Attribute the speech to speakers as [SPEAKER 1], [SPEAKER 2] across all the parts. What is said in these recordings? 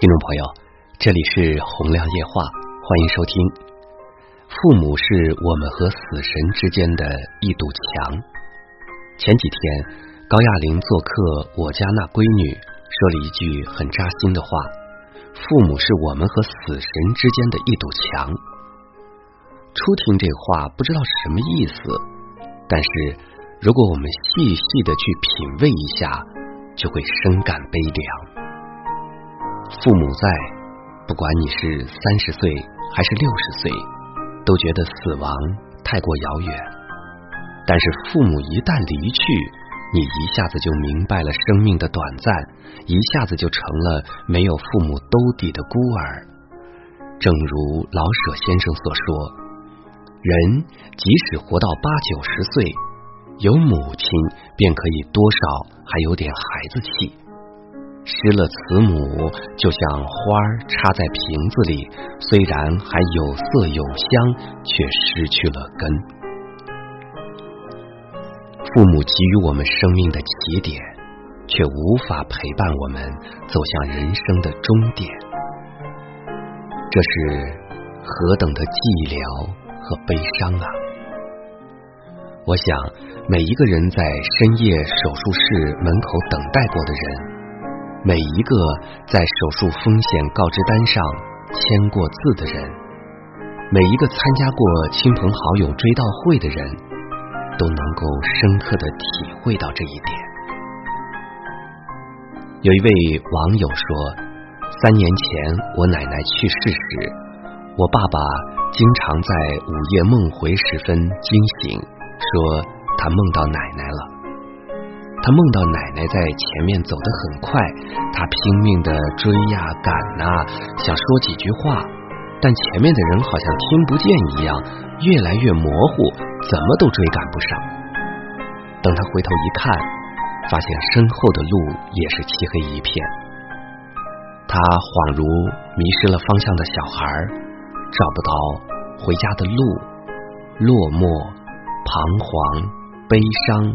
[SPEAKER 1] 听众朋友，这里是洪亮夜话，欢迎收听。父母是我们和死神之间的一堵墙。前几天，高亚玲做客我家那闺女，说了一句很扎心的话：“父母是我们和死神之间的一堵墙。”初听这话，不知道是什么意思，但是如果我们细细的去品味一下，就会深感悲凉。父母在，不管你是三十岁还是六十岁，都觉得死亡太过遥远。但是父母一旦离去，你一下子就明白了生命的短暂，一下子就成了没有父母兜底的孤儿。正如老舍先生所说：“人即使活到八九十岁，有母亲便可以多少还有点孩子气。”失了慈母，就像花儿插在瓶子里，虽然还有色有香，却失去了根。父母给予我们生命的起点，却无法陪伴我们走向人生的终点，这是何等的寂寥和悲伤啊！我想，每一个人在深夜手术室门口等待过的人。每一个在手术风险告知单上签过字的人，每一个参加过亲朋好友追悼会的人，都能够深刻的体会到这一点。有一位网友说，三年前我奶奶去世时，我爸爸经常在午夜梦回时分惊醒，说他梦到奶奶了。他梦到奶奶在前面走得很快，他拼命的追呀赶呐，想说几句话，但前面的人好像听不见一样，越来越模糊，怎么都追赶不上。等他回头一看，发现身后的路也是漆黑一片。他恍如迷失了方向的小孩，找不到回家的路，落寞、彷徨、悲伤、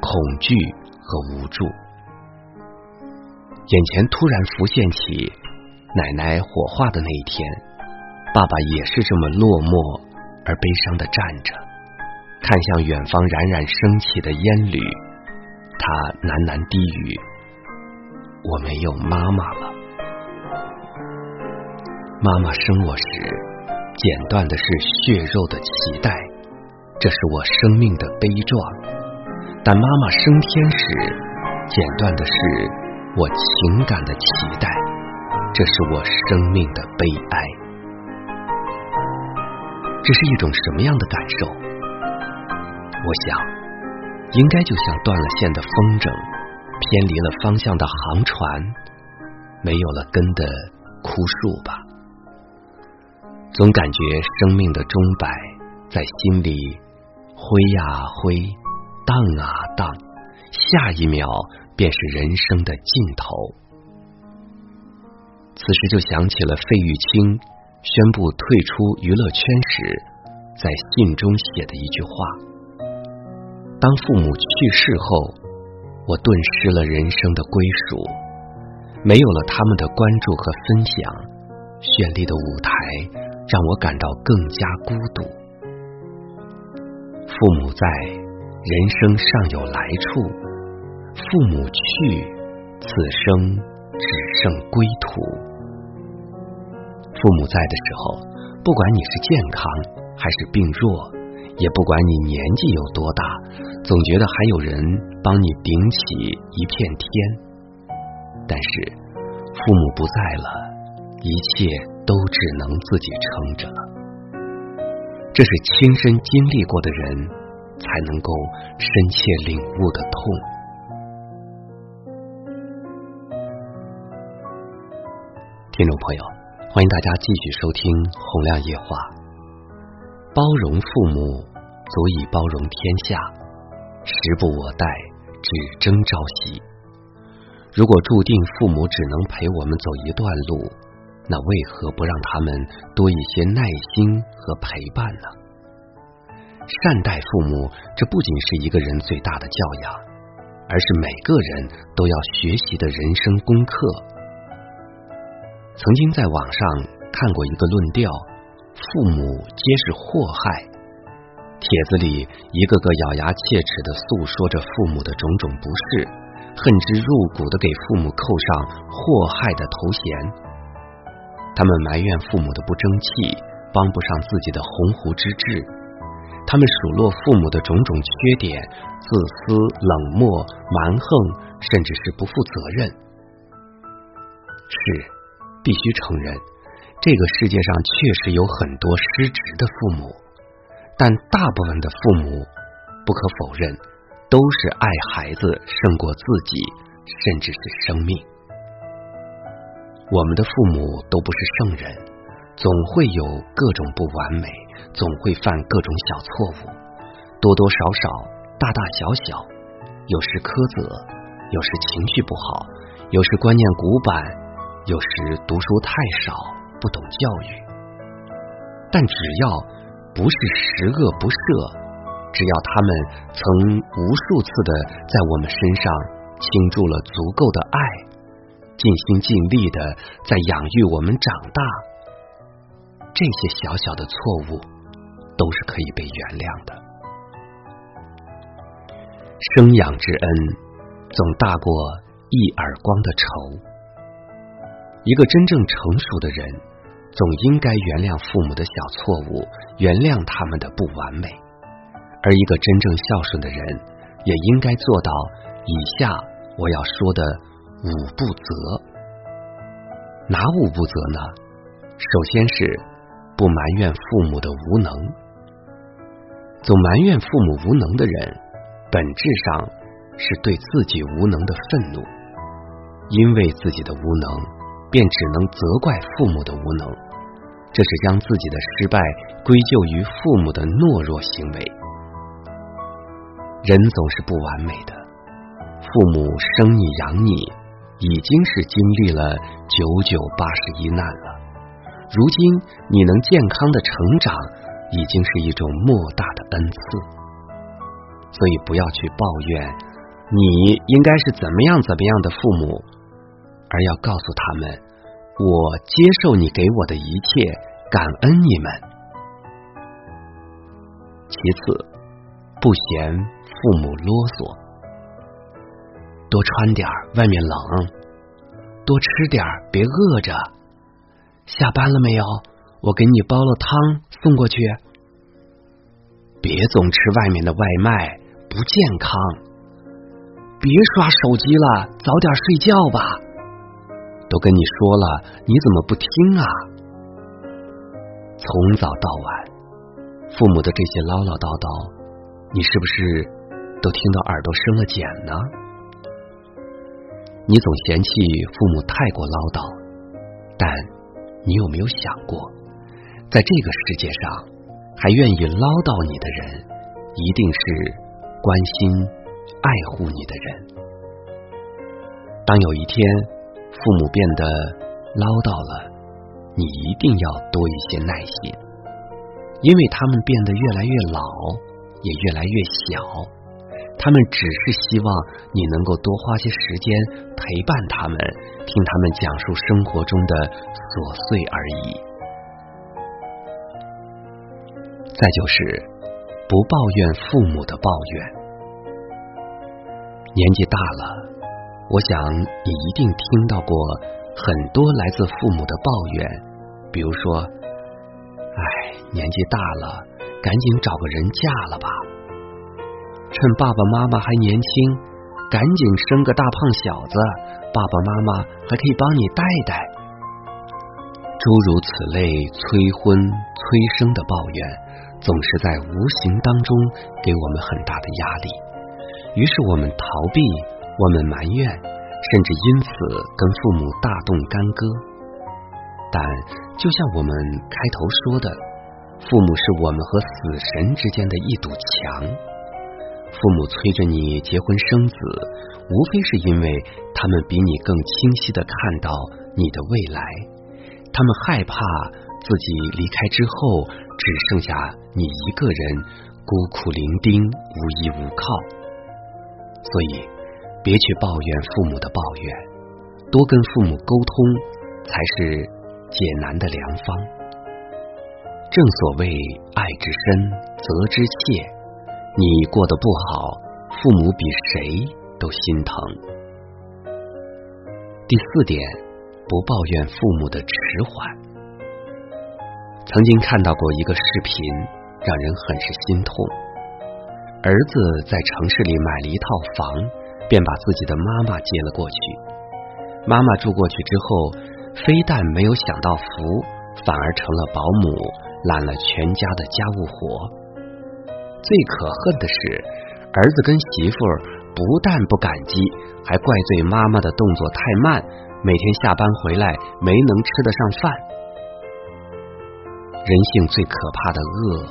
[SPEAKER 1] 恐惧。和无助，眼前突然浮现起奶奶火化的那一天，爸爸也是这么落寞而悲伤的站着，看向远方冉冉升起的烟缕，他喃喃低语：“我没有妈妈了。妈妈生我时，剪断的是血肉的脐带，这是我生命的悲壮。”但妈妈升天时，剪断的是我情感的脐带，这是我生命的悲哀。这是一种什么样的感受？我想，应该就像断了线的风筝，偏离了方向的航船，没有了根的枯树吧。总感觉生命的钟摆在心里挥呀挥。荡啊荡，下一秒便是人生的尽头。此时就想起了费玉清宣布退出娱乐圈时，在信中写的一句话：“当父母去世后，我顿失了人生的归属，没有了他们的关注和分享，绚丽的舞台让我感到更加孤独。父母在。”人生尚有来处，父母去，此生只剩归途。父母在的时候，不管你是健康还是病弱，也不管你年纪有多大，总觉得还有人帮你顶起一片天。但是父母不在了，一切都只能自己撑着了。这是亲身经历过的人。才能够深切领悟的痛。听众朋友，欢迎大家继续收听《洪亮夜话》。包容父母，足以包容天下。时不我待，只争朝夕。如果注定父母只能陪我们走一段路，那为何不让他们多一些耐心和陪伴呢？善待父母，这不仅是一个人最大的教养，而是每个人都要学习的人生功课。曾经在网上看过一个论调：父母皆是祸害。帖子里一个个咬牙切齿的诉说着父母的种种不是，恨之入骨的给父母扣上祸害的头衔。他们埋怨父母的不争气，帮不上自己的鸿鹄之志；他们数落父母的种种缺点，自私、冷漠、蛮横，甚至是不负责任。是，必须承认，这个世界上确实有很多失职的父母。但大部分的父母，不可否认，都是爱孩子胜过自己，甚至是生命。我们的父母都不是圣人，总会有各种不完美，总会犯各种小错误，多多少少，大大小小，有时苛责，有时情绪不好，有时观念古板，有时读书太少，不懂教育。但只要。不是十恶不赦，只要他们曾无数次的在我们身上倾注了足够的爱，尽心尽力的在养育我们长大，这些小小的错误都是可以被原谅的。生养之恩总大过一耳光的仇。一个真正成熟的人。总应该原谅父母的小错误，原谅他们的不完美。而一个真正孝顺的人，也应该做到以下我要说的五不责。哪五不责呢？首先是不埋怨父母的无能。总埋怨父母无能的人，本质上是对自己无能的愤怒，因为自己的无能。便只能责怪父母的无能，这是将自己的失败归咎于父母的懦弱行为。人总是不完美的，父母生你养你，已经是经历了九九八十一难了。如今你能健康的成长，已经是一种莫大的恩赐。所以不要去抱怨，你应该是怎么样怎么样的父母。而要告诉他们，我接受你给我的一切，感恩你们。其次，不嫌父母啰嗦，多穿点外面冷；多吃点别饿着。下班了没有？我给你煲了汤送过去。别总吃外面的外卖，不健康。别刷手机了，早点睡觉吧。都跟你说了，你怎么不听啊？从早到晚，父母的这些唠唠叨叨，你是不是都听到耳朵生了茧呢？你总嫌弃父母太过唠叨，但你有没有想过，在这个世界上，还愿意唠叨你的人，一定是关心、爱护你的人。当有一天。父母变得唠叨了，你一定要多一些耐心，因为他们变得越来越老，也越来越小。他们只是希望你能够多花些时间陪伴他们，听他们讲述生活中的琐碎而已。再就是不抱怨父母的抱怨，年纪大了。我想你一定听到过很多来自父母的抱怨，比如说：“哎，年纪大了，赶紧找个人嫁了吧。趁爸爸妈妈还年轻，赶紧生个大胖小子，爸爸妈妈还可以帮你带带。”诸如此类催婚催生的抱怨，总是在无形当中给我们很大的压力，于是我们逃避。我们埋怨，甚至因此跟父母大动干戈。但就像我们开头说的，父母是我们和死神之间的一堵墙。父母催着你结婚生子，无非是因为他们比你更清晰的看到你的未来。他们害怕自己离开之后，只剩下你一个人孤苦伶仃、无依无靠。所以。别去抱怨父母的抱怨，多跟父母沟通，才是解难的良方。正所谓爱之深，责之切。你过得不好，父母比谁都心疼。第四点，不抱怨父母的迟缓。曾经看到过一个视频，让人很是心痛。儿子在城市里买了一套房，便把自己的妈妈接了过去。妈妈住过去之后，非但没有享到福，反而成了保姆，揽了全家的家务活。最可恨的是，儿子跟媳妇儿不但不感激，还怪罪妈妈的动作太慢，每天下班回来没能吃得上饭。人性最可怕的恶，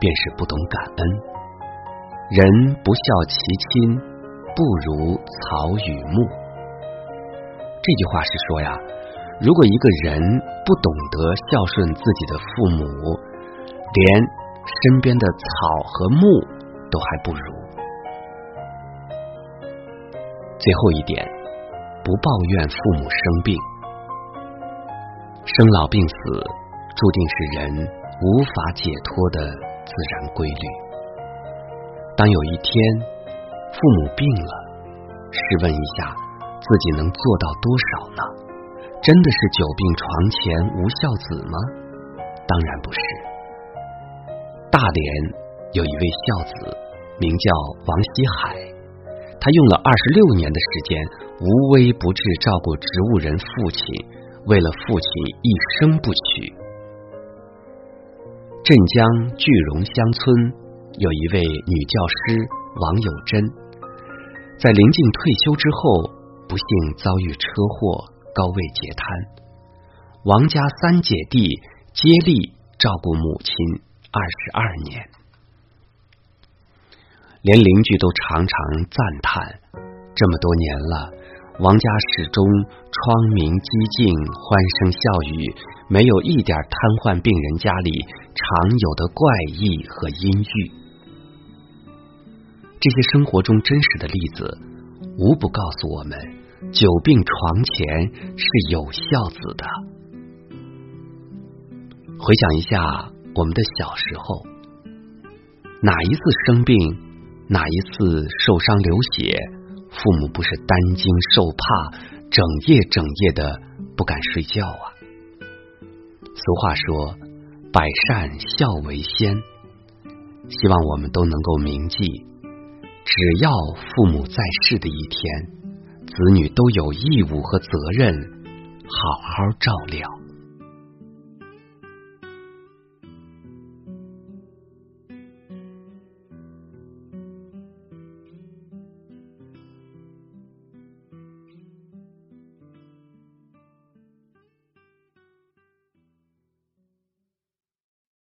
[SPEAKER 1] 便是不懂感恩。人不孝其亲，不如草与木。这句话是说呀，如果一个人不懂得孝顺自己的父母，连身边的草和木都还不如。最后一点，不抱怨父母生病，生老病死。注定是人无法解脱的自然规律。当有一天父母病了，试问一下，自己能做到多少呢？真的是久病床前无孝子吗？当然不是。大连有一位孝子，名叫王希海，他用了二十六年的时间，无微不至照顾植物人父亲，为了父亲一生不娶。镇江句容乡村有一位女教师王有贞，在临近退休之后，不幸遭遇车祸，高位截瘫。王家三姐弟接力照顾母亲二十二年，连邻居都常常赞叹：这么多年了，王家始终窗明几净，欢声笑语。没有一点瘫痪病人家里常有的怪异和阴郁，这些生活中真实的例子，无不告诉我们：久病床前是有孝子的。回想一下我们的小时候，哪一次生病，哪一次受伤流血，父母不是担惊受怕，整夜整夜的不敢睡觉啊？俗话说：“百善孝为先。”希望我们都能够铭记，只要父母在世的一天，子女都有义务和责任好好照料。